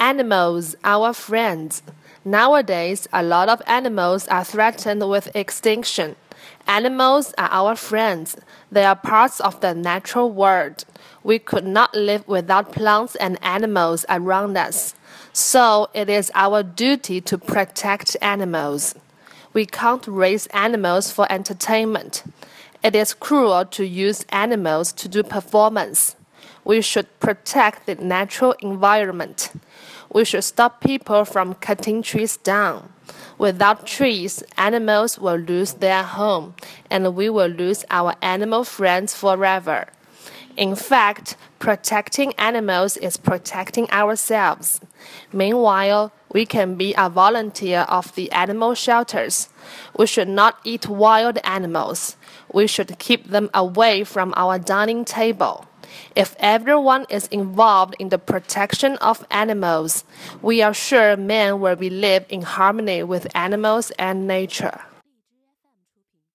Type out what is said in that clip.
Animals, our friends. Nowadays, a lot of animals are threatened with extinction. Animals are our friends. They are parts of the natural world. We could not live without plants and animals around us. So it is our duty to protect animals. We can't raise animals for entertainment. It is cruel to use animals to do performance. We should protect the natural environment. We should stop people from cutting trees down. Without trees, animals will lose their home, and we will lose our animal friends forever. In fact, protecting animals is protecting ourselves. Meanwhile, we can be a volunteer of the animal shelters. We should not eat wild animals. We should keep them away from our dining table. If everyone is involved in the protection of animals, we are sure man will be live in harmony with animals and nature.